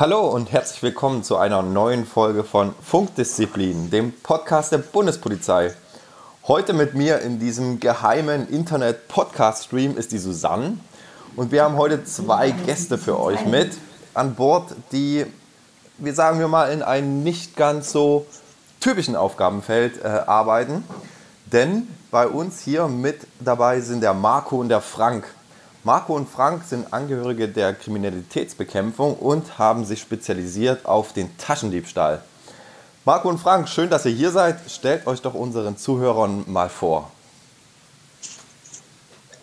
Hallo und herzlich willkommen zu einer neuen Folge von Funkdisziplin, dem Podcast der Bundespolizei. Heute mit mir in diesem geheimen Internet-Podcast-Stream ist die Susanne. Und wir haben heute zwei Gäste für euch mit an Bord, die, wir sagen wir mal, in einem nicht ganz so typischen Aufgabenfeld äh, arbeiten. Denn bei uns hier mit dabei sind der Marco und der Frank. Marco und Frank sind Angehörige der Kriminalitätsbekämpfung und haben sich spezialisiert auf den Taschendiebstahl. Marco und Frank, schön, dass ihr hier seid. Stellt euch doch unseren Zuhörern mal vor.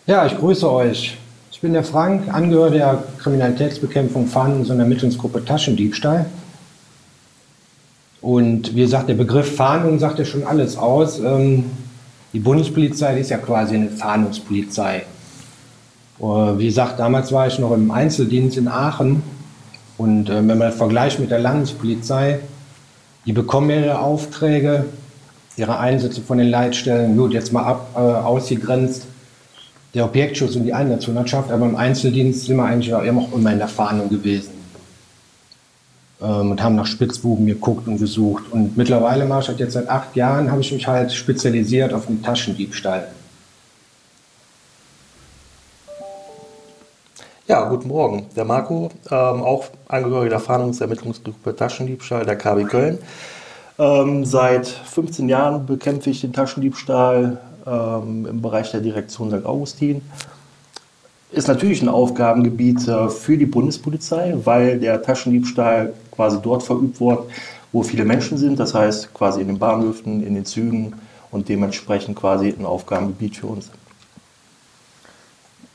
Ja, ich grüße euch. Ich bin der Frank, Angehöriger der Kriminalitätsbekämpfung Fahndungs- und Ermittlungsgruppe Taschendiebstahl. Und wie gesagt, der Begriff Fahndung sagt ja schon alles aus. Ähm, die Bundespolizei ist ja quasi eine Fahndungspolizei. Wie gesagt, damals war ich noch im Einzeldienst in Aachen. Und äh, wenn man das vergleicht mit der Landespolizei, die bekommen ihre Aufträge, ihre Einsätze von den Leitstellen, gut, jetzt mal ab, äh, ausgegrenzt, der Objektschutz und die Einsatzhundertschaft, aber im Einzeldienst sind wir eigentlich auch immer in der Fahndung gewesen. Ähm, und haben nach Spitzbuben geguckt und gesucht. Und mittlerweile mache ich halt jetzt seit acht Jahren, habe ich mich halt spezialisiert auf den Taschendiebstahl. Ja, guten Morgen. Der Marco, ähm, auch Angehöriger der Fahndungsermittlungsgruppe Taschendiebstahl der KB Köln. Ähm, seit 15 Jahren bekämpfe ich den Taschendiebstahl ähm, im Bereich der Direktion St. Augustin. Ist natürlich ein Aufgabengebiet äh, für die Bundespolizei, weil der Taschendiebstahl quasi dort verübt wird, wo viele Menschen sind, das heißt quasi in den Bahnhöfen, in den Zügen und dementsprechend quasi ein Aufgabengebiet für uns.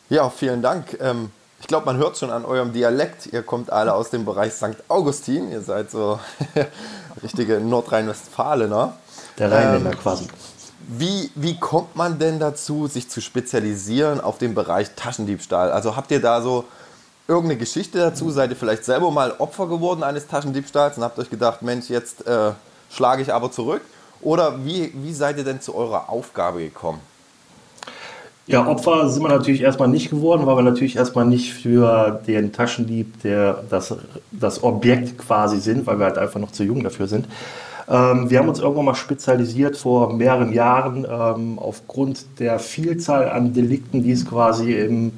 Ja, vielen Dank. Ähm ich glaube, man hört schon an eurem Dialekt, ihr kommt alle aus dem Bereich St. Augustin, ihr seid so richtige Nordrhein-Westfalener. Der Rheinländer ähm, quasi. Wie, wie kommt man denn dazu, sich zu spezialisieren auf den Bereich Taschendiebstahl? Also habt ihr da so irgendeine Geschichte dazu? Seid ihr vielleicht selber mal Opfer geworden eines Taschendiebstahls und habt euch gedacht, Mensch, jetzt äh, schlage ich aber zurück? Oder wie, wie seid ihr denn zu eurer Aufgabe gekommen? Ja, Opfer sind wir natürlich erstmal nicht geworden, weil wir natürlich erstmal nicht für den Taschendieb, der das, das Objekt quasi sind, weil wir halt einfach noch zu jung dafür sind. Ähm, wir haben uns irgendwann mal spezialisiert vor mehreren Jahren ähm, aufgrund der Vielzahl an Delikten, die es quasi im,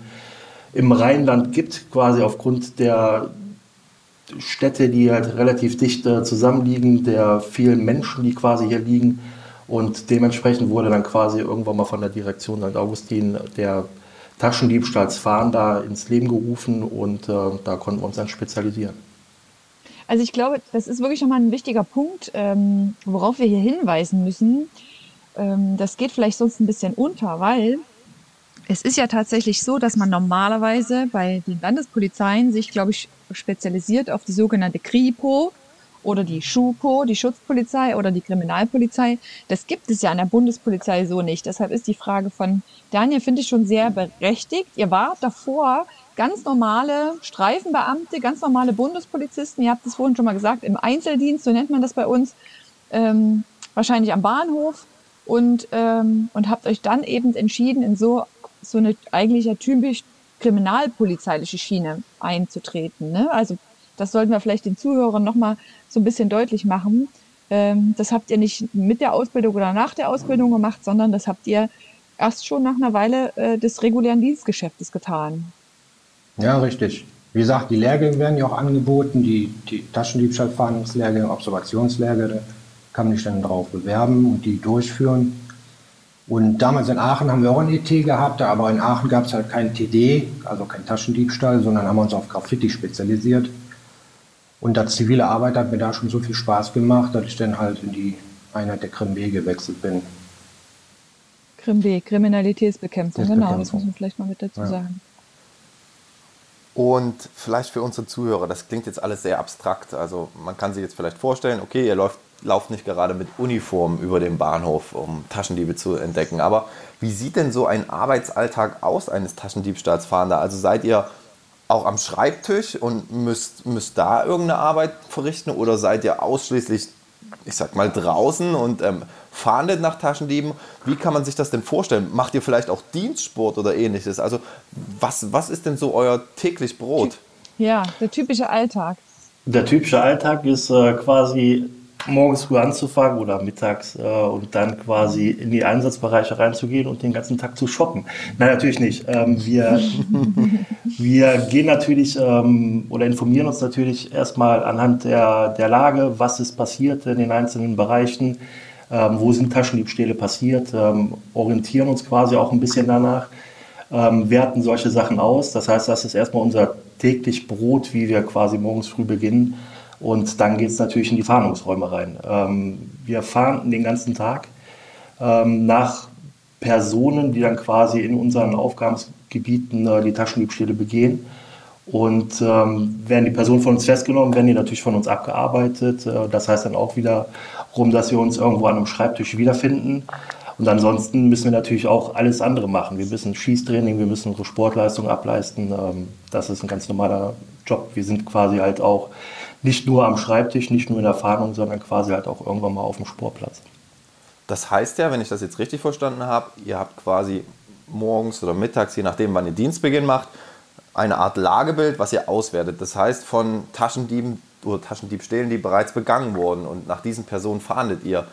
im Rheinland gibt, quasi aufgrund der Städte, die halt relativ dicht äh, zusammenliegen, der vielen Menschen, die quasi hier liegen und dementsprechend wurde dann quasi irgendwann mal von der Direktion St. Augustin der Taschendiebstahlsfahnder ins Leben gerufen und äh, da konnten wir uns dann spezialisieren. Also ich glaube, das ist wirklich nochmal ein wichtiger Punkt, ähm, worauf wir hier hinweisen müssen. Ähm, das geht vielleicht sonst ein bisschen unter, weil es ist ja tatsächlich so, dass man normalerweise bei den Landespolizeien sich, glaube ich, spezialisiert auf die sogenannte KRIPO, oder die Schupo, die Schutzpolizei oder die Kriminalpolizei. Das gibt es ja an der Bundespolizei so nicht. Deshalb ist die Frage von Daniel, finde ich schon sehr berechtigt. Ihr wart davor ganz normale Streifenbeamte, ganz normale Bundespolizisten. Ihr habt es vorhin schon mal gesagt, im Einzeldienst, so nennt man das bei uns, ähm, wahrscheinlich am Bahnhof und, ähm, und habt euch dann eben entschieden, in so, so eine eigentlich ja typisch kriminalpolizeiliche Schiene einzutreten. Ne? Also das sollten wir vielleicht den Zuhörern nochmal so ein bisschen deutlich machen. Ähm, das habt ihr nicht mit der Ausbildung oder nach der Ausbildung gemacht, sondern das habt ihr erst schon nach einer Weile äh, des regulären Dienstgeschäftes getan. Ja, richtig. Wie gesagt, die Lehrgänge werden ja auch angeboten, die, die Taschendiebstahlfahndungslehrgänge, Observationslehrgänge, kann man sich dann darauf bewerben und die durchführen. Und damals in Aachen haben wir auch ein ET gehabt, aber in Aachen gab es halt kein TD, also kein Taschendiebstahl, sondern haben uns auf Graffiti spezialisiert. Und als zivile Arbeit hat mir da schon so viel Spaß gemacht, dass ich dann halt in die Einheit der Krim B gewechselt bin. Krim B, Kriminalitätsbekämpfung, genau, das muss man vielleicht mal mit dazu ja. sagen. Und vielleicht für unsere Zuhörer, das klingt jetzt alles sehr abstrakt. Also man kann sich jetzt vielleicht vorstellen, okay, ihr läuft, lauft nicht gerade mit Uniform über den Bahnhof, um Taschendiebe zu entdecken. Aber wie sieht denn so ein Arbeitsalltag aus eines Taschendiebstahlsfahnder? Also seid ihr auch am Schreibtisch und müsst, müsst da irgendeine Arbeit verrichten oder seid ihr ausschließlich, ich sag mal, draußen und ähm, fahndet nach Taschendieben? Wie kann man sich das denn vorstellen? Macht ihr vielleicht auch Dienstsport oder ähnliches? Also was, was ist denn so euer täglich Brot? Ja, der typische Alltag. Der typische Alltag ist äh, quasi morgens früh anzufangen oder mittags äh, und dann quasi in die Einsatzbereiche reinzugehen und den ganzen Tag zu shoppen. Nein, natürlich nicht. Ähm, wir, wir gehen natürlich ähm, oder informieren uns natürlich erstmal anhand der, der Lage, was ist passiert in den einzelnen Bereichen, ähm, wo sind Taschendiebstähle passiert, ähm, orientieren uns quasi auch ein bisschen danach, ähm, werten solche Sachen aus. Das heißt, das ist erstmal unser täglich Brot, wie wir quasi morgens früh beginnen und dann geht es natürlich in die Fahndungsräume rein. Ähm, wir fahnden den ganzen Tag ähm, nach Personen, die dann quasi in unseren Aufgabengebieten äh, die Taschendiebstähle begehen. Und ähm, werden die Personen von uns festgenommen, werden die natürlich von uns abgearbeitet. Äh, das heißt dann auch wiederum, dass wir uns irgendwo an einem Schreibtisch wiederfinden. Und ansonsten müssen wir natürlich auch alles andere machen. Wir müssen Schießtraining, wir müssen unsere Sportleistung ableisten. Ähm, das ist ein ganz normaler Job. Wir sind quasi halt auch nicht nur am Schreibtisch, nicht nur in der Fahndung, sondern quasi halt auch irgendwann mal auf dem Sportplatz. Das heißt ja, wenn ich das jetzt richtig verstanden habe, ihr habt quasi morgens oder mittags, je nachdem, wann ihr Dienstbeginn macht, eine Art Lagebild, was ihr auswertet. Das heißt, von Taschendieben oder Taschendiebstählen, die bereits begangen wurden und nach diesen Personen fahndet ihr.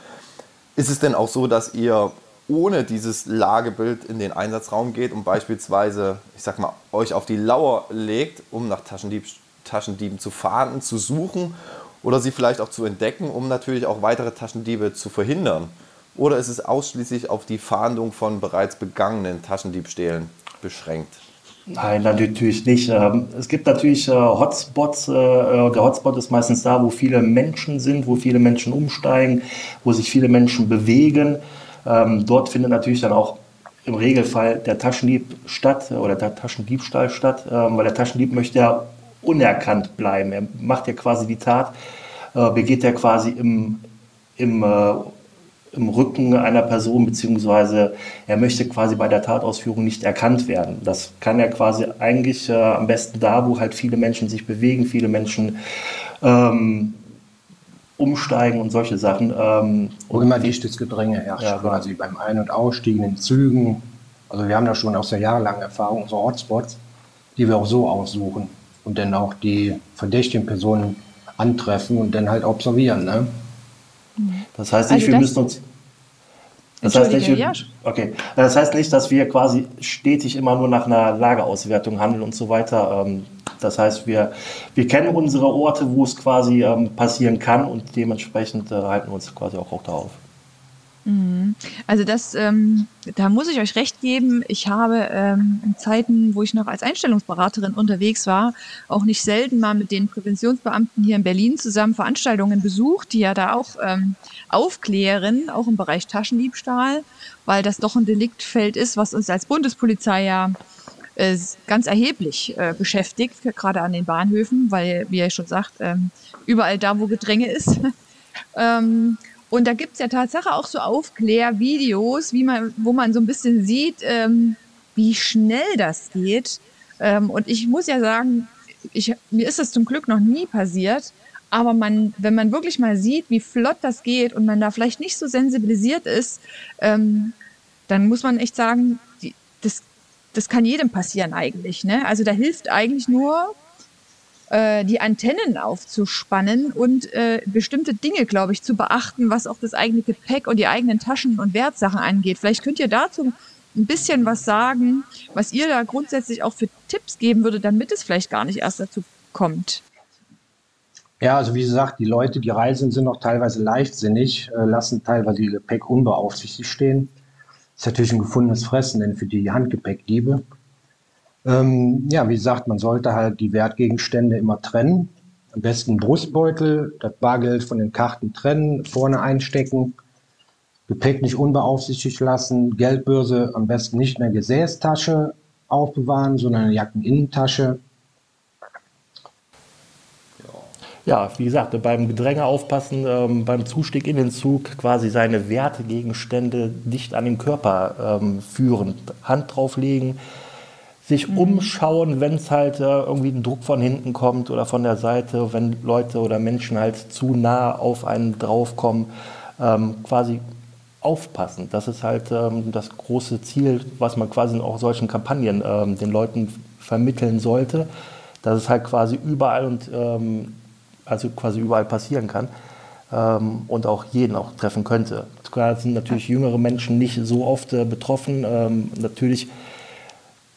Ist es denn auch so, dass ihr ohne dieses Lagebild in den Einsatzraum geht und beispielsweise, ich sag mal, euch auf die Lauer legt, um nach Taschendiebstählen Taschendieben zu fahnden, zu suchen oder sie vielleicht auch zu entdecken, um natürlich auch weitere Taschendiebe zu verhindern? Oder ist es ausschließlich auf die Fahndung von bereits begangenen Taschendiebstählen beschränkt? Nein, natürlich nicht. Ähm, es gibt natürlich äh, Hotspots. Äh, äh, der Hotspot ist meistens da, wo viele Menschen sind, wo viele Menschen umsteigen, wo sich viele Menschen bewegen. Ähm, dort findet natürlich dann auch im Regelfall der Taschendieb statt oder der Taschendiebstahl statt, ähm, weil der Taschendieb möchte ja unerkannt bleiben. Er macht ja quasi die Tat, äh, begeht er quasi im, im, äh, im Rücken einer Person, beziehungsweise er möchte quasi bei der Tatausführung nicht erkannt werden. Das kann er quasi eigentlich äh, am besten da, wo halt viele Menschen sich bewegen, viele Menschen ähm, umsteigen und solche Sachen. Ähm, wo immer dichtes Gedränge herrscht, ja, genau. quasi beim Ein- und Ausstiegen in Zügen. Also wir haben da schon aus der jahrelangen Erfahrung so Hotspots, die wir auch so aussuchen und dann auch die verdächtigen Personen antreffen und dann halt observieren. Ne? Das heißt nicht, also wir müssen uns. Das heißt, nicht, ja. okay. das heißt nicht, dass wir quasi stetig immer nur nach einer Lageauswertung handeln und so weiter. Ähm, das heißt, wir, wir kennen unsere Orte, wo es quasi ähm, passieren kann und dementsprechend äh, halten wir uns quasi auch, auch darauf. Mhm. Also das, ähm, da muss ich euch recht geben. Ich habe ähm, in Zeiten, wo ich noch als Einstellungsberaterin unterwegs war, auch nicht selten mal mit den Präventionsbeamten hier in Berlin zusammen Veranstaltungen besucht, die ja da auch ähm, aufklären, auch im Bereich Taschendiebstahl, weil das doch ein Deliktfeld ist, was uns als Bundespolizei ja äh, ganz erheblich äh, beschäftigt, gerade an den Bahnhöfen, weil, wie ihr schon sagt, ähm, überall da, wo Gedränge ist. ähm, und da gibt's ja Tatsache auch so Aufklärvideos, wie man, wo man so ein bisschen sieht, ähm, wie schnell das geht. Ähm, und ich muss ja sagen, ich, mir ist das zum Glück noch nie passiert. Aber man, wenn man wirklich mal sieht, wie flott das geht und man da vielleicht nicht so sensibilisiert ist, ähm, dann muss man echt sagen, die, das, das kann jedem passieren eigentlich. Ne? Also da hilft eigentlich nur äh, die Antennen aufzuspannen und äh, bestimmte Dinge, glaube ich, zu beachten, was auch das eigene Gepäck und die eigenen Taschen und Wertsachen angeht. Vielleicht könnt ihr dazu ein bisschen was sagen, was ihr da grundsätzlich auch für Tipps geben würdet, damit es vielleicht gar nicht erst dazu kommt. Ja, also wie gesagt, die Leute, die reisen, sind auch teilweise leichtsinnig, äh, lassen teilweise ihr Gepäck unbeaufsichtigt stehen. Das ist natürlich ein gefundenes Fressen, denn für die Handgepäckdiebe. Ähm, ja, wie gesagt, man sollte halt die Wertgegenstände immer trennen. Am besten Brustbeutel, das Bargeld von den Karten trennen, vorne einstecken, Gepäck nicht unbeaufsichtigt lassen, Geldbörse am besten nicht in der Gesäßtasche aufbewahren, sondern in der Jackeninnentasche. Ja, wie gesagt, beim Gedränge aufpassen, ähm, beim Zustieg in den Zug quasi seine Wertegegenstände dicht an den Körper ähm, führen, Hand drauflegen, sich mhm. umschauen, wenn es halt äh, irgendwie ein Druck von hinten kommt oder von der Seite, wenn Leute oder Menschen halt zu nah auf einen draufkommen, ähm, quasi aufpassen. Das ist halt ähm, das große Ziel, was man quasi in auch solchen Kampagnen ähm, den Leuten vermitteln sollte, dass es halt quasi überall und ähm, also quasi überall passieren kann ähm, und auch jeden auch treffen könnte. Klar sind natürlich jüngere Menschen nicht so oft äh, betroffen. Ähm, natürlich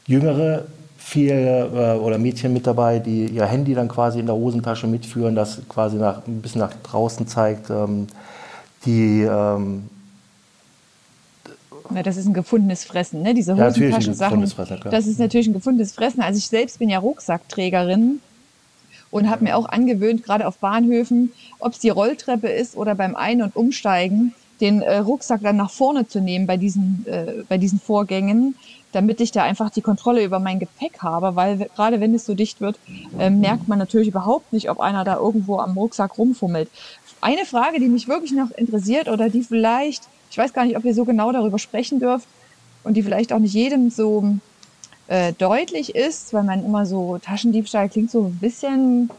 jüngere viele äh, oder Mädchen mit dabei, die ihr Handy dann quasi in der Hosentasche mitführen, das quasi nach, ein bisschen nach draußen zeigt. Ähm, die ähm, na, das ist ein gefundenes Fressen, ne? Diese Ja, Hosentasche-Sachen. klar. Das ist natürlich ein gefundenes Fressen. Also ich selbst bin ja Rucksackträgerin und habe mir auch angewöhnt, gerade auf Bahnhöfen, ob es die Rolltreppe ist oder beim Ein- und Umsteigen, den äh, Rucksack dann nach vorne zu nehmen bei diesen, äh, bei diesen Vorgängen, damit ich da einfach die Kontrolle über mein Gepäck habe, weil gerade wenn es so dicht wird, äh, merkt man natürlich überhaupt nicht, ob einer da irgendwo am Rucksack rumfummelt. Eine Frage, die mich wirklich noch interessiert oder die vielleicht, ich weiß gar nicht, ob ihr so genau darüber sprechen dürft und die vielleicht auch nicht jedem so äh, deutlich ist, weil man immer so Taschendiebstahl klingt so ein bisschen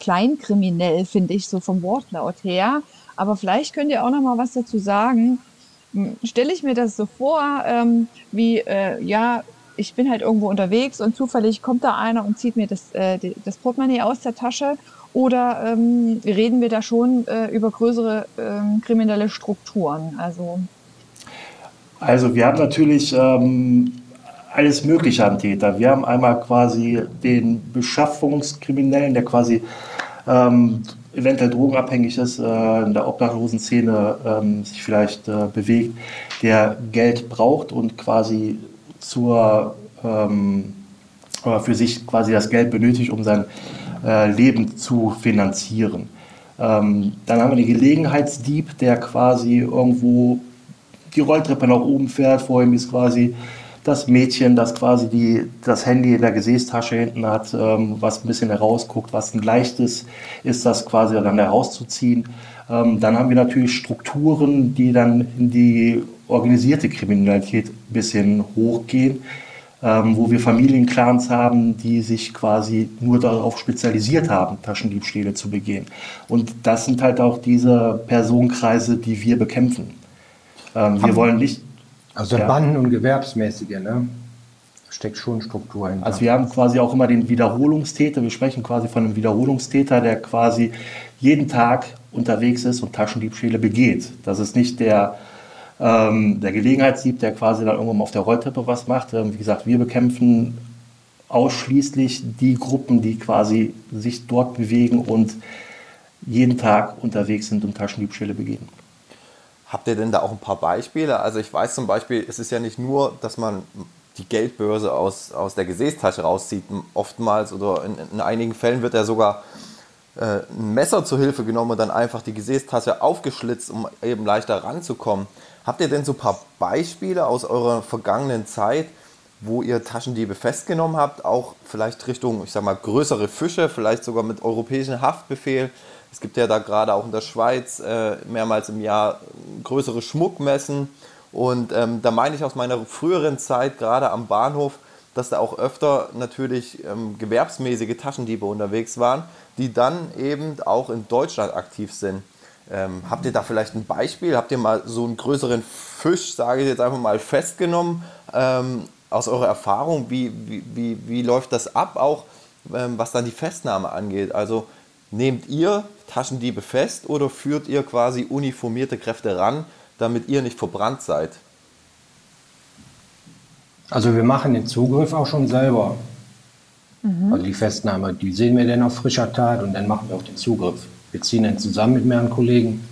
kleinkriminell, finde ich, so vom Wortlaut her. Aber vielleicht könnt ihr auch noch mal was dazu sagen. Stelle ich mir das so vor, ähm, wie, äh, ja, ich bin halt irgendwo unterwegs und zufällig kommt da einer und zieht mir das, äh, das Portemonnaie aus der Tasche. Oder ähm, reden wir da schon äh, über größere ähm, kriminelle Strukturen? Also Also wir haben natürlich ähm, alles Mögliche an Täter. Wir haben einmal quasi den Beschaffungskriminellen, der quasi ähm, eventuell drogenabhängig ist, äh, in der Obdachlosenszene ähm, sich vielleicht äh, bewegt, der Geld braucht und quasi zur, ähm, oder für sich quasi das Geld benötigt, um sein äh, Leben zu finanzieren. Ähm, dann haben wir den Gelegenheitsdieb, der quasi irgendwo die Rolltreppe nach oben fährt. Vor ihm ist quasi das Mädchen, das quasi die, das Handy in der Gesäßtasche hinten hat, ähm, was ein bisschen herausguckt, was ein leichtes ist, das quasi dann herauszuziehen. Ähm, dann haben wir natürlich Strukturen, die dann in die organisierte Kriminalität ein bisschen hochgehen, ähm, wo wir Familienclans haben, die sich quasi nur darauf spezialisiert haben, Taschendiebstähle zu begehen. Und das sind halt auch diese Personenkreise, die wir bekämpfen. Ähm, wir wollen nicht, Also Ja. Banden und Gewerbsmäßige, ne? Steckt schon Struktur hinter. also wir haben quasi auch immer den Wiederholungstäter, wir sprechen quasi von einem Wiederholungstäter, der quasi jeden Tag unterwegs ist und Taschendiebstähle begeht. Das ist nicht der, ähm, der Gelegenheitsdieb, der quasi dann irgendwann mal auf der Rolltreppe was macht. Ähm, wie gesagt, wir bekämpfen ausschließlich die Gruppen, die quasi sich dort bewegen und jeden Tag unterwegs sind und Taschendiebstähle begehen. Habt ihr denn da auch ein paar Beispiele? Also ich weiß zum Beispiel, es ist ja nicht nur, dass man die Geldbörse aus, aus der Gesäßtasche rauszieht, oftmals oder in, in einigen Fällen wird ja sogar äh, ein Messer zur Hilfe genommen und dann einfach die Gesäßtasche aufgeschlitzt, um eben leichter ranzukommen. Habt ihr denn so ein paar Beispiele aus eurer vergangenen Zeit, wo ihr Taschendiebe festgenommen habt, auch vielleicht Richtung, ich sag mal, größere Fische, vielleicht sogar mit europäischem Haftbefehl? Es gibt ja da gerade auch in der Schweiz äh, mehrmals im Jahr größere Schmuckmessen. Und ähm, da meine ich aus meiner früheren Zeit, gerade am Bahnhof, dass da auch öfter natürlich ähm, gewerbsmäßige Taschendiebe unterwegs waren, die dann eben auch in Deutschland aktiv sind. Ähm, habt ihr da vielleicht ein Beispiel? Habt ihr mal so einen größeren Fisch, sage ich jetzt einfach mal, festgenommen? Ähm, aus eurer Erfahrung, wie, wie, wie, wie läuft das ab, auch ähm, was dann die Festnahme angeht? Also nehmt ihr Taschendiebe fest oder führt ihr quasi uniformierte Kräfte ran, damit ihr nicht verbrannt seid? Also wir machen den Zugriff auch schon selber. Also die Festnahme, die sehen wir dann auf frischer Tat und dann machen wir auch den Zugriff. Wir ziehen dann zusammen mit mehreren Kollegen.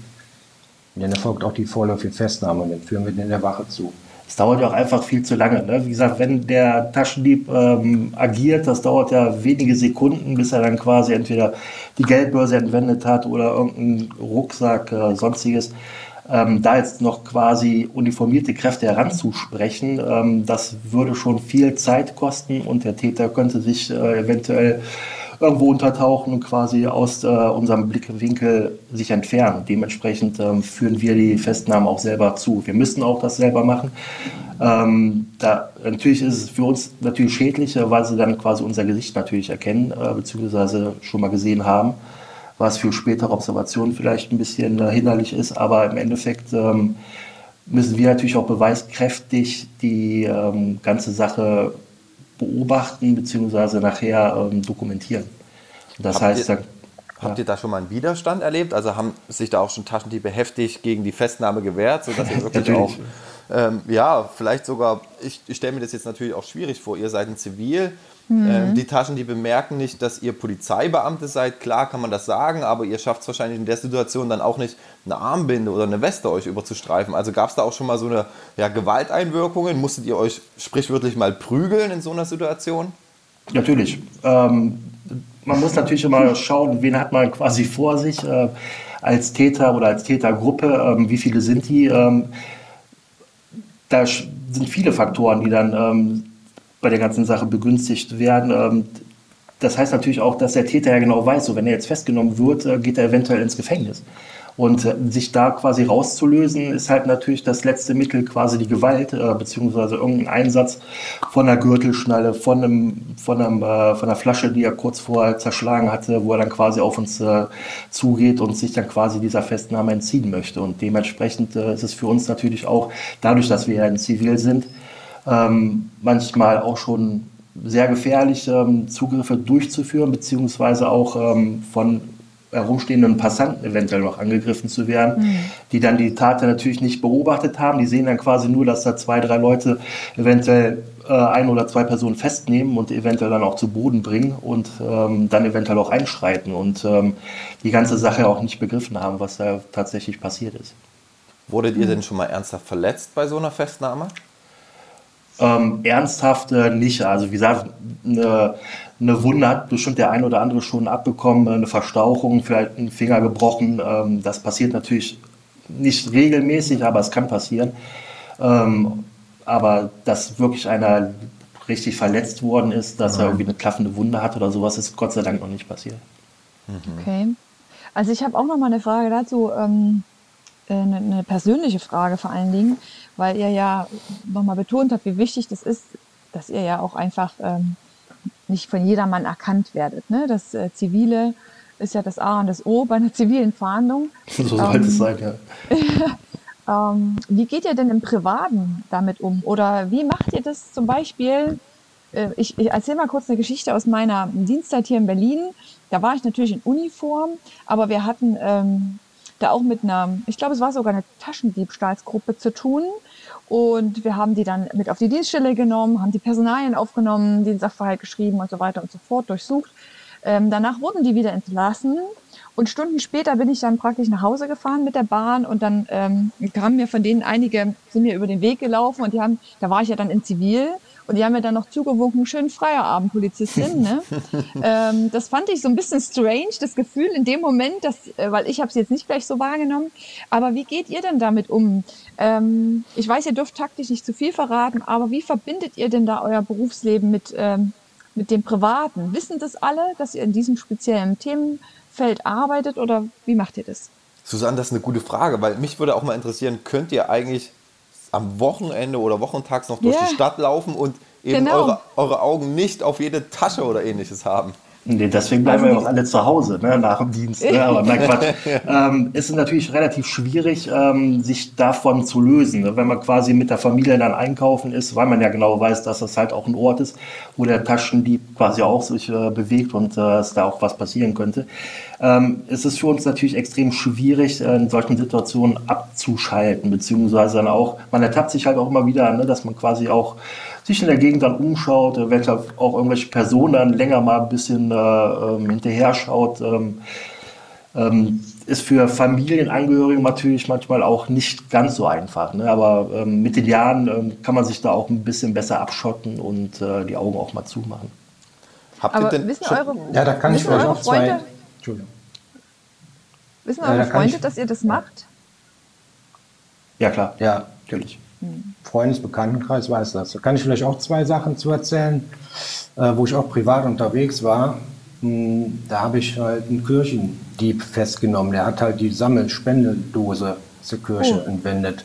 Und dann erfolgt auch die vorläufige Festnahme und dann führen wir den der Wache zu. Es dauert ja auch einfach viel zu lange. Ne? Wie gesagt, wenn der Taschendieb ähm, agiert, das dauert ja wenige Sekunden, bis er dann quasi entweder die Geldbörse entwendet hat oder irgendeinen Rucksack, äh, sonstiges. Ähm, da jetzt noch quasi uniformierte Kräfte heranzusprechen, ähm, das würde schon viel Zeit kosten und der Täter könnte sich äh, eventuell irgendwo untertauchen und quasi aus äh, unserem Blickwinkel sich entfernen. Dementsprechend ähm, führen wir die Festnahmen auch selber zu. Wir müssen auch das selber machen. Ähm, da, natürlich ist es für uns natürlich schädlich, äh, weil sie dann quasi unser Gesicht natürlich erkennen, äh, beziehungsweise schon mal gesehen haben, was für spätere Observationen vielleicht ein bisschen äh, hinderlich ist. Aber im Endeffekt ähm, müssen wir natürlich auch beweiskräftig die ähm, ganze Sache beobachten beziehungsweise nachher ähm, dokumentieren. Das Habt heißt, ihr- dann, Habt ihr da schon mal einen Widerstand erlebt? Also haben sich da auch schon Taschendiebe heftig gegen die Festnahme gewehrt, sodass ihr wirklich auch, ähm, ja, vielleicht sogar, ich, ich stelle mir das jetzt natürlich auch schwierig vor, ihr seid ein Zivil, mhm. ähm, die Taschendiebe merken nicht, dass ihr Polizeibeamte seid, klar kann man das sagen, aber ihr schafft es wahrscheinlich in der Situation dann auch nicht, eine Armbinde oder eine Weste euch überzustreifen. Also gab es da auch schon mal so eine ja, Gewalteinwirkungen? Musstet ihr euch sprichwörtlich mal prügeln in so einer Situation? Natürlich. Ähm, man muss natürlich immer schauen, wen hat man quasi vor sich äh, als Täter oder als Tätergruppe, ähm, wie viele sind die. Ähm, da sind viele Faktoren, die dann ähm, bei der ganzen Sache begünstigt werden. Ähm, das heißt natürlich auch, dass der Täter ja genau weiß, so wenn er jetzt festgenommen wird, äh, geht er eventuell ins Gefängnis. Und äh, sich da quasi rauszulösen, ist halt natürlich das letzte Mittel, quasi die Gewalt, äh, beziehungsweise irgendein Einsatz von einer Gürtelschnalle, von, einem, von, einem, äh, von einer Flasche, die er kurz vorher zerschlagen hatte, wo er dann quasi auf uns äh, zugeht und sich dann quasi dieser Festnahme entziehen möchte. Und dementsprechend äh, ist es für uns natürlich auch, dadurch, dass wir ja in Zivil sind, ähm, manchmal auch schon sehr gefährlich, ähm, Zugriffe durchzuführen, beziehungsweise auch ähm, von herumstehenden Passanten eventuell noch angegriffen zu werden, mhm. die dann die Tat natürlich nicht beobachtet haben. Die sehen dann quasi nur, dass da zwei, drei Leute eventuell äh, ein oder zwei Personen festnehmen und eventuell dann auch zu Boden bringen und ähm, dann eventuell auch einschreiten und ähm, die ganze Sache auch nicht begriffen haben, was da tatsächlich passiert ist. Wurdet ihr denn schon mal ernsthaft verletzt bei so einer Festnahme? Ähm, ernsthaft äh, nicht. Also wie gesagt, eine, eine, Wunde hat bestimmt der ein oder andere schon abbekommen, eine Verstauchung, vielleicht einen Finger gebrochen. Ähm, das passiert natürlich nicht regelmäßig, aber es kann passieren. Ähm, aber dass wirklich einer richtig verletzt worden ist, dass er irgendwie eine klaffende Wunde hat oder sowas, ist Gott sei Dank noch nicht passiert. Mhm. Okay. Also ich habe auch noch mal eine Frage dazu, ähm, äh, eine, eine persönliche Frage vor allen Dingen weil ihr ja nochmal betont habt, wie wichtig das ist, dass ihr ja auch einfach ähm, nicht von jedermann erkannt werdet. Ne? Das äh, Zivile ist ja das A und das O bei einer zivilen Fahndung. So sollte ähm, es sein, ja. ähm, wie geht ihr denn im Privaten damit um? Oder wie macht ihr das zum Beispiel? Äh, ich, ich erzähle mal kurz eine Geschichte aus meiner Dienstzeit hier in Berlin. Da war ich natürlich in Uniform, aber wir hatten ähm, da auch mit einer, ich glaube, es war sogar eine Taschendiebstahlsgruppe zu tun. Und wir haben die dann mit auf die Dienststelle genommen, haben die Personalien aufgenommen, den Sachverhalt geschrieben und so weiter und so fort, durchsucht. Ähm, danach wurden die wieder entlassen. Und Stunden später bin ich dann praktisch nach Hause gefahren mit der Bahn und dann ähm, kamen mir von denen einige, sind mir über den Weg gelaufen und die haben, da war ich ja dann in Zivil und die haben mir dann noch zugewunken, schönen Feierabend, Polizistin. Ne? ähm, das fand ich so ein bisschen strange, das Gefühl in dem Moment, dass, äh, weil ich habe es jetzt nicht gleich so wahrgenommen. Aber wie geht ihr denn damit um? Ähm, ich weiß, ihr dürft taktisch nicht zu viel verraten, aber wie verbindet ihr denn da euer Berufsleben mit, ähm, mit dem Privaten? Wissen das alle, dass ihr in diesem speziellen Themenfeld arbeitet oder wie macht ihr das? Susanne, das ist eine gute Frage, weil mich würde auch mal interessieren, könnt ihr eigentlich am Wochenende oder wochentags noch durch yeah. die Stadt laufen und eben genau. eure, eure Augen nicht auf jede Tasche oder ähnliches haben. Nee, deswegen bleiben also wir auch alle zu Hause ne, nach dem Dienst. Ne? Aber nein, Quatsch. ähm, es ist natürlich relativ schwierig, ähm, sich davon zu lösen. Ne? Wenn man quasi mit der Familie dann einkaufen ist, weil man ja genau weiß, dass das halt auch ein Ort ist, wo der Taschendieb quasi auch sich äh, bewegt und äh, es da auch was passieren könnte. Ähm, es ist für uns natürlich extrem schwierig, äh, in solchen Situationen abzuschalten, beziehungsweise dann auch, man ertappt sich halt auch immer wieder, ne, dass man quasi auch sich in der Gegend dann umschaut, eventuell auch irgendwelche Personen dann länger mal ein bisschen äh, ähm, hinterher schaut. Ähm, ähm, ist für Familienangehörige natürlich manchmal auch nicht ganz so einfach. Ne? Aber ähm, mit den Jahren ähm, kann man sich da auch ein bisschen besser abschotten und äh, die Augen auch mal zumachen. Habt Aber ihr denn wissen eure, ja, da kann ich vielleicht auch zwei. Freunde, Entschuldigung. Wissen eure ja, da Freunde, dass ihr das macht? Ja, klar. Ja, natürlich. Freundesbekanntenkreis weiß das. Da kann ich vielleicht auch zwei Sachen zu erzählen, äh, wo ich auch privat unterwegs war. Hm, da habe ich halt einen Kirchendieb festgenommen. Der hat halt die Sammelspendeldose zur Kirche oh. entwendet.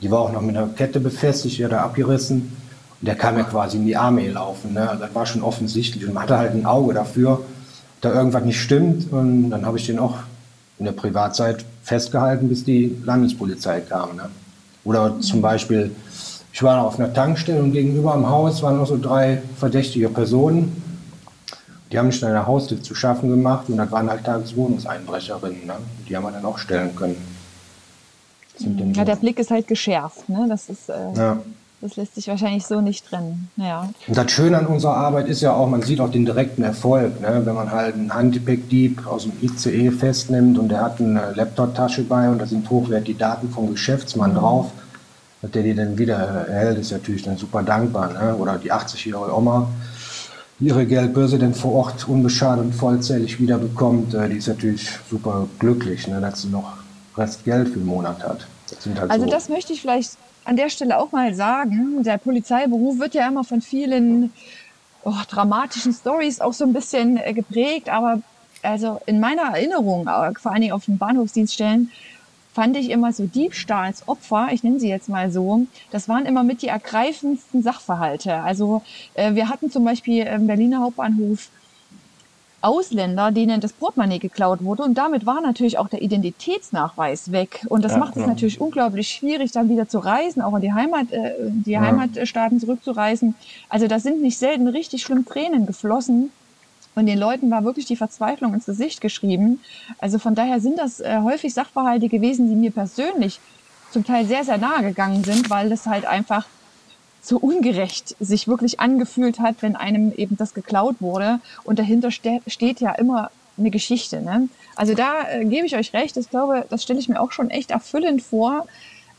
Die war auch noch mit einer Kette befestigt, die hat er abgerissen. Und der kam ja quasi in die Armee laufen. Ne? Das war schon offensichtlich. Und man hatte halt ein Auge dafür, da irgendwas nicht stimmt. Und dann habe ich den auch in der Privatzeit festgehalten, bis die Landespolizei kam. Ne? Oder zum Beispiel, ich war auf einer Tankstelle und gegenüber am Haus waren noch so drei verdächtige Personen. die haben nicht eine Haustür zu schaffen gemacht und das waren halt Tageswohnungseinbrecherinnen. Ne? Die haben wir dann auch stellen können. Ja, der Blick ist halt geschärft. Ne? Das ist, äh, ja. Das lässt sich wahrscheinlich so nicht trennen. Ja. Und das Schöne an unserer Arbeit ist ja auch, man sieht auch den direkten Erfolg. Ne? Wenn man halt einen Handgepäckdieb aus dem ICE festnimmt und der hat eine Laptop-Tasche bei und da sind hochwertige Daten vom Geschäftsmann mhm. drauf, dass der die dann wieder erhält, ist natürlich dann super dankbar. Ne? Oder die 80-jährige Oma, die ihre Geldbörse dann vor Ort unbeschadet und vollzählig wiederbekommt, äh, die ist natürlich super glücklich, ne? dass sie noch Rest Geld für den Monat hat. Das halt also so das möchte ich vielleicht an der Stelle auch mal sagen, der Polizeiberuf wird ja immer von vielen oh, dramatischen Stories auch so ein bisschen äh, geprägt, aber also in meiner Erinnerung, äh, vor allen Dingen auf den Bahnhofsdienststellen, fand ich immer so Diebstahlsopfer, ich nenne sie jetzt mal so, das waren immer mit die ergreifendsten Sachverhalte. Also äh, wir hatten zum Beispiel im Berliner Hauptbahnhof Ausländer, denen das Portemonnaie geklaut wurde. Und damit war natürlich auch der Identitätsnachweis weg. Und das ja, macht es ja. natürlich unglaublich schwierig, dann wieder zu reisen, auch in die Heimat, äh, die ja. Heimatstaaten zurückzureisen. Also da sind nicht selten richtig schlimm Tränen geflossen. Und den Leuten war wirklich die Verzweiflung ins Gesicht geschrieben. Also von daher sind das äh, häufig Sachverhalte gewesen, die mir persönlich zum Teil sehr, sehr nahe gegangen sind, weil das halt einfach so ungerecht sich wirklich angefühlt hat, wenn einem eben das geklaut wurde. Und dahinter ste steht ja immer eine Geschichte. Ne? Also da äh, gebe ich euch recht. Ich glaube, das stelle ich mir auch schon echt erfüllend vor,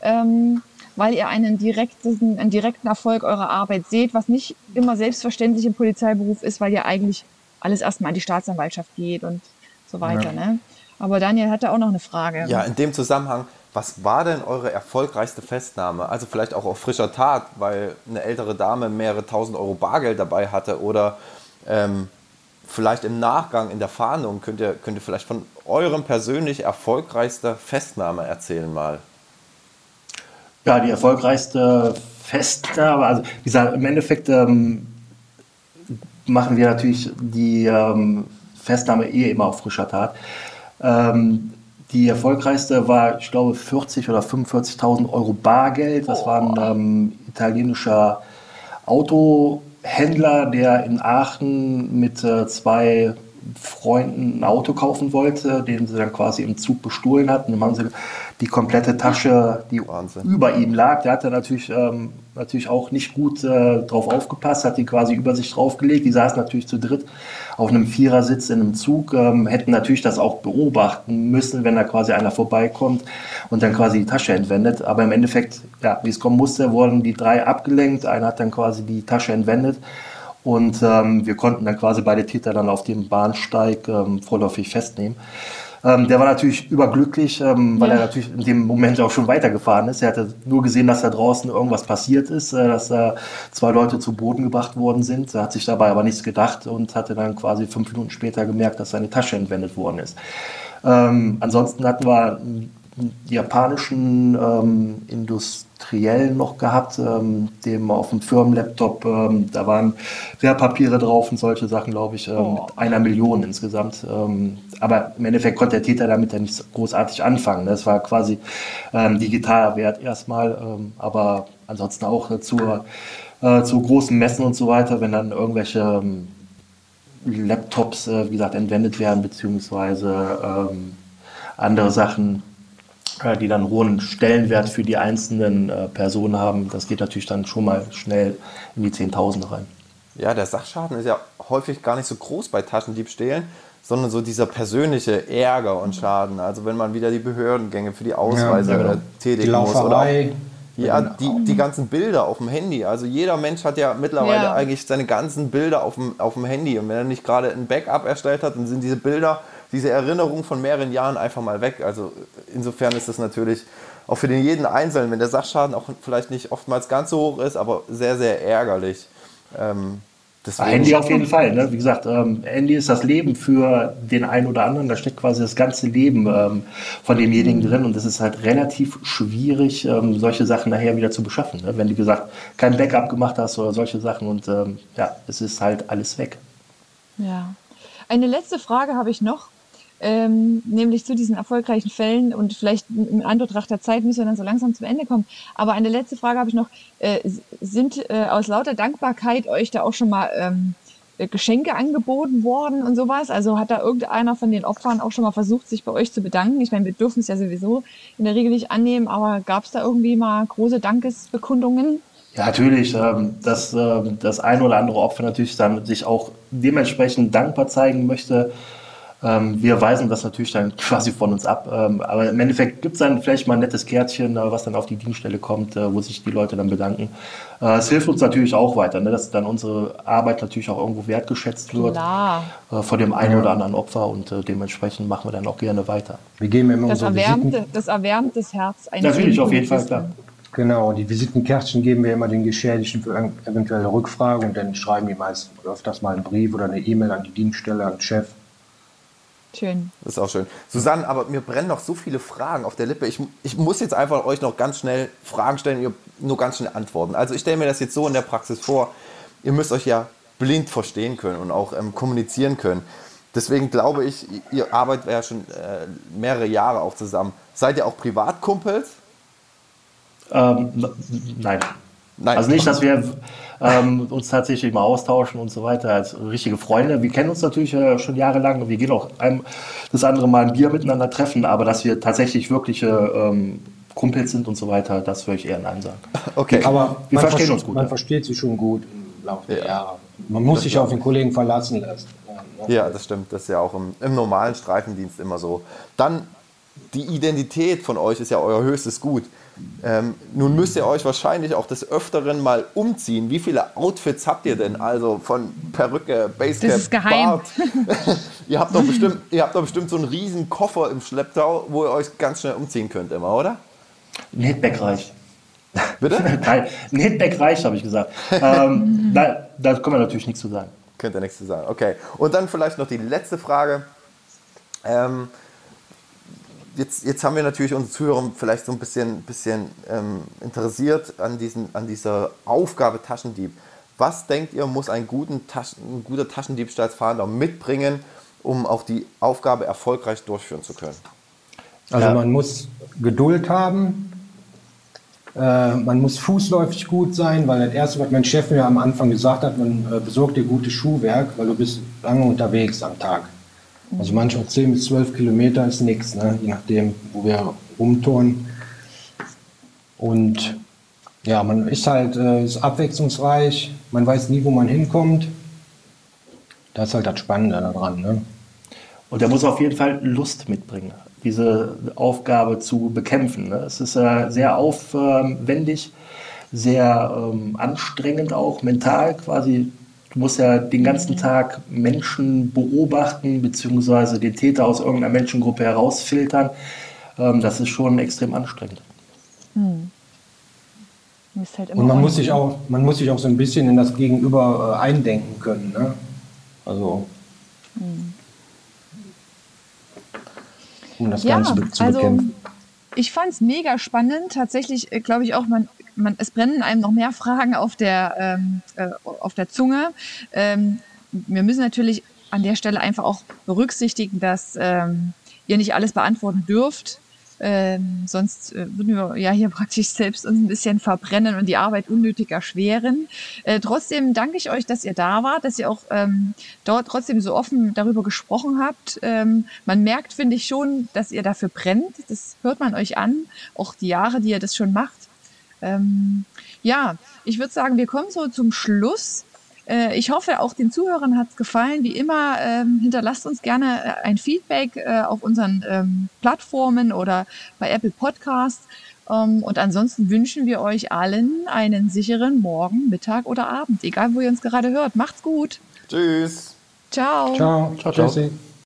ähm, weil ihr einen direkten, einen direkten Erfolg eurer Arbeit seht, was nicht immer selbstverständlich im Polizeiberuf ist, weil ja eigentlich alles erstmal an die Staatsanwaltschaft geht und so weiter. Ja. Ne? Aber Daniel hatte auch noch eine Frage. Ja, in dem Zusammenhang, was war denn eure erfolgreichste Festnahme? Also vielleicht auch auf frischer Tat, weil eine ältere Dame mehrere tausend Euro Bargeld dabei hatte oder ähm, vielleicht im Nachgang in der Fahndung könnt ihr, könnt ihr vielleicht von eurem persönlich erfolgreichsten Festnahme erzählen mal. Ja, die erfolgreichste Festnahme, also wie gesagt, im Endeffekt ähm, machen wir natürlich die ähm, Festnahme eh immer auf frischer Tat. Ähm, die erfolgreichste war, ich glaube, 40 oder 45.000 Euro Bargeld. Das war ein ähm, italienischer Autohändler, der in Aachen mit äh, zwei Freunden ein Auto kaufen wollte, den sie dann quasi im Zug bestohlen hatten. Dann haben sie die komplette Tasche, die Wahnsinn. über ihm lag, der hat da natürlich, ähm, natürlich auch nicht gut äh, drauf aufgepasst, hat die quasi über sich draufgelegt. Die saßen natürlich zu dritt auf einem Vierersitz in einem Zug, ähm, hätten natürlich das auch beobachten müssen, wenn da quasi einer vorbeikommt und dann quasi die Tasche entwendet. Aber im Endeffekt, ja, wie es kommen musste, wurden die drei abgelenkt. Einer hat dann quasi die Tasche entwendet. Und ähm, wir konnten dann quasi beide Täter dann auf dem Bahnsteig ähm, vorläufig festnehmen. Ähm, der war natürlich überglücklich, ähm, weil ja. er natürlich in dem Moment auch schon weitergefahren ist. Er hatte nur gesehen, dass da draußen irgendwas passiert ist, äh, dass da zwei Leute zu Boden gebracht worden sind. Er hat sich dabei aber nichts gedacht und hatte dann quasi fünf Minuten später gemerkt, dass seine Tasche entwendet worden ist. Ähm, ansonsten hatten wir japanischen ähm, Industrie Triell noch gehabt, ähm, dem auf dem Firmenlaptop, ähm, da waren Wertpapiere drauf und solche Sachen, glaube ich, ähm, oh. mit einer Million insgesamt. Ähm, aber im Endeffekt konnte der Täter damit ja nicht großartig anfangen. Das war quasi ähm, digitaler Wert erstmal, aber ansonsten auch äh, zur, äh, zu großen Messen und so weiter, wenn dann irgendwelche Laptops, äh, wie gesagt, entwendet werden, beziehungsweise andere Sachen äh, die dann hohen Stellenwert für die einzelnen äh, Personen haben, das geht natürlich dann schon mal schnell in die Zehntausende rein. Ja, der Sachschaden ist ja häufig gar nicht so groß bei Taschendiebstählen, sondern so dieser persönliche Ärger und Schaden. Also wenn man wieder die Behördengänge für die Ausweise ja, genau. tätigen die muss. Oder auch, ja, die, die ganzen Bilder auf dem Handy. Also jeder Mensch hat ja mittlerweile ja. eigentlich seine ganzen Bilder auf dem, auf dem Handy. Und wenn er nicht gerade ein Backup erstellt hat, dann sind diese Bilder diese Erinnerung von mehreren Jahren einfach mal weg. Also insofern ist das natürlich auch für den jeden Einzelnen, wenn der Sachschaden auch vielleicht nicht oftmals ganz so hoch ist, aber sehr, sehr ärgerlich. Ähm, Handy auf jeden Fall. Ne? Wie gesagt, ähm, Handy ist das Leben für den einen oder anderen. Da steckt quasi das ganze Leben ähm, von demjenigen drin. Und es ist halt relativ schwierig, ähm, solche Sachen nachher wieder zu beschaffen. Ne? Wenn du gesagt kein Backup gemacht hast oder solche Sachen. Und ähm, ja, es ist halt alles weg. Ja. Eine letzte Frage habe ich noch ähm, nämlich zu diesen erfolgreichen Fällen und vielleicht in Anbetracht der Zeit müssen wir dann so langsam zum Ende kommen. Aber eine letzte Frage habe ich noch. Äh, sind äh, aus lauter Dankbarkeit euch da auch schon mal ähm, äh, Geschenke angeboten worden und sowas? Also hat da irgendeiner von den Opfern auch schon mal versucht, sich bei euch zu bedanken? Ich meine, wir dürfen es ja sowieso in der Regel nicht annehmen, aber gab es da irgendwie mal große Dankesbekundungen? Ja, natürlich. Ähm, dass ähm, das ein oder andere Opfer natürlich dann sich auch dementsprechend dankbar zeigen möchte. Ähm, wir weisen das natürlich dann quasi von uns ab. aber im Endeffekt gibt es dann vielleicht mal ein nettes Kärtchen, äh, was dann auf die Dienststelle kommt, äh, wo sich die Leute dann bedanken. Äh, es hilft uns natürlich auch weiter, ne, dass dann unsere Arbeit natürlich auch irgendwo wertgeschätzt wird Klar. von dem einen oder anderen Opfer und dementsprechend machen wir dann auch gerne weiter. Wir geben immer das, erwärmt, das erwärmt das Herz eines Natürlich, auf jeden Fall, klar. Genau, die Visitenkärtchen geben wir immer den Geschädigten für eventuelle Rückfragen und dann schreiben die meist öfters mal einen Brief oder eine E-Mail an die Dienststelle, an den Chef. Schön. Das ist auch schön. Susanne, aber mir brennen noch so viele Fragen auf der Lippe. Ich, ich muss jetzt einfach euch noch ganz schnell Fragen stellen, ihr nur ganz schnell antworten. Also ich stelle mir das jetzt so in der Praxis vor, ihr müsst euch ja blind verstehen können und auch ähm, kommunizieren können. Deswegen glaube ich, ihr arbeitet ja schon äh, mehrere Jahre auch zusammen. Seid ihr auch Privatkumpels? Ähm, nein. Nein. Also nicht, dass wir ähm, uns tatsächlich mal austauschen und so weiter als richtige Freunde. Wir kennen uns natürlich äh, schon jahrelang. Wir gehen auch ein, das andere Mal ein Bier miteinander treffen, aber dass wir tatsächlich wirkliche ähm, Kumpels sind und so weiter, das würde ich eher Nein sagen. Okay. Aber wir verstehen uns gut. Man ja. versteht sich schon gut im Laufe der ja. Jahre. Man muss das sich auf den Kollegen verlassen lassen. Ja, das stimmt. Das ist ja auch im, im normalen Streifendienst immer so. Dann die Identität von euch ist ja euer höchstes Gut. Ähm, nun müsst ihr euch wahrscheinlich auch des Öfteren mal umziehen. Wie viele Outfits habt ihr denn? Also von Perücke, Basecap, das ist geheim. Bart. ihr, habt doch bestimmt, ihr habt doch bestimmt so einen riesen Koffer im Schlepptau, wo ihr euch ganz schnell umziehen könnt immer, oder? Ein Hitback reicht. Bitte? Nein, ein Hitback reicht, habe ich gesagt. ähm, da, da können wir natürlich nichts zu sagen. Könnt ihr nichts zu sagen, okay. Und dann vielleicht noch die letzte Frage. Ähm, jetzt, jetzt haben wir natürlich unsere Zuhörer vielleicht so ein bisschen, bisschen ähm, interessiert an, diesen, an dieser Aufgabe Taschendieb. Was denkt ihr, muss ein, guten Taschen, ein guter Taschendiebstahlsfahnder mitbringen, um auch die Aufgabe erfolgreich durchführen zu können? Also ja. man muss Geduld haben, äh, man muss fußläufig gut sein, weil das Erste, was mein Chef mir am Anfang gesagt hat, man äh, besorgt dir gutes Schuhwerk, weil du bist lange unterwegs am Tag. Also manchmal 10 bis 12 Kilometer ist nichts, ne? je nachdem, wo wir rumtouren. Und ja, man ist halt äh, ist abwechslungsreich, man weiß nie, wo man hinkommt. Das ist halt das Spannende daran. Ne? Und er muss auf jeden Fall Lust mitbringen, diese Aufgabe zu bekämpfen. Ne? Es ist äh, sehr aufwendig, sehr ähm, anstrengend auch, mental quasi Du musst ja den ganzen Tag Menschen beobachten, beziehungsweise den Täter aus irgendeiner Menschengruppe herausfiltern. Ähm, das ist schon extrem anstrengend. Hm. Halt Und man muss, sich auch, man muss sich auch so ein bisschen in das Gegenüber äh, eindenken können. Ne? Also. Hm. Um das ja, Ganze zu also, bekämpfen. Ich fand es mega spannend. Tatsächlich äh, glaube ich auch, man man, es brennen einem noch mehr Fragen auf der, ähm, äh, auf der Zunge. Ähm, wir müssen natürlich an der Stelle einfach auch berücksichtigen, dass ähm, ihr nicht alles beantworten dürft. Ähm, sonst äh, würden wir ja hier praktisch selbst uns ein bisschen verbrennen und die Arbeit unnötig erschweren. Äh, trotzdem danke ich euch, dass ihr da wart, dass ihr auch ähm, dort trotzdem so offen darüber gesprochen habt. Ähm, man merkt, finde ich schon, dass ihr dafür brennt. Das hört man euch an. Auch die Jahre, die ihr das schon macht. Ähm, ja, ich würde sagen, wir kommen so zum Schluss. Äh, ich hoffe, auch den Zuhörern hat es gefallen. Wie immer, ähm, hinterlasst uns gerne äh, ein Feedback äh, auf unseren ähm, Plattformen oder bei Apple Podcasts. Ähm, und ansonsten wünschen wir euch allen einen sicheren Morgen, Mittag oder Abend, egal wo ihr uns gerade hört. Macht's gut. Tschüss. Ciao. Ciao. Ciao. ciao. Tschüssi.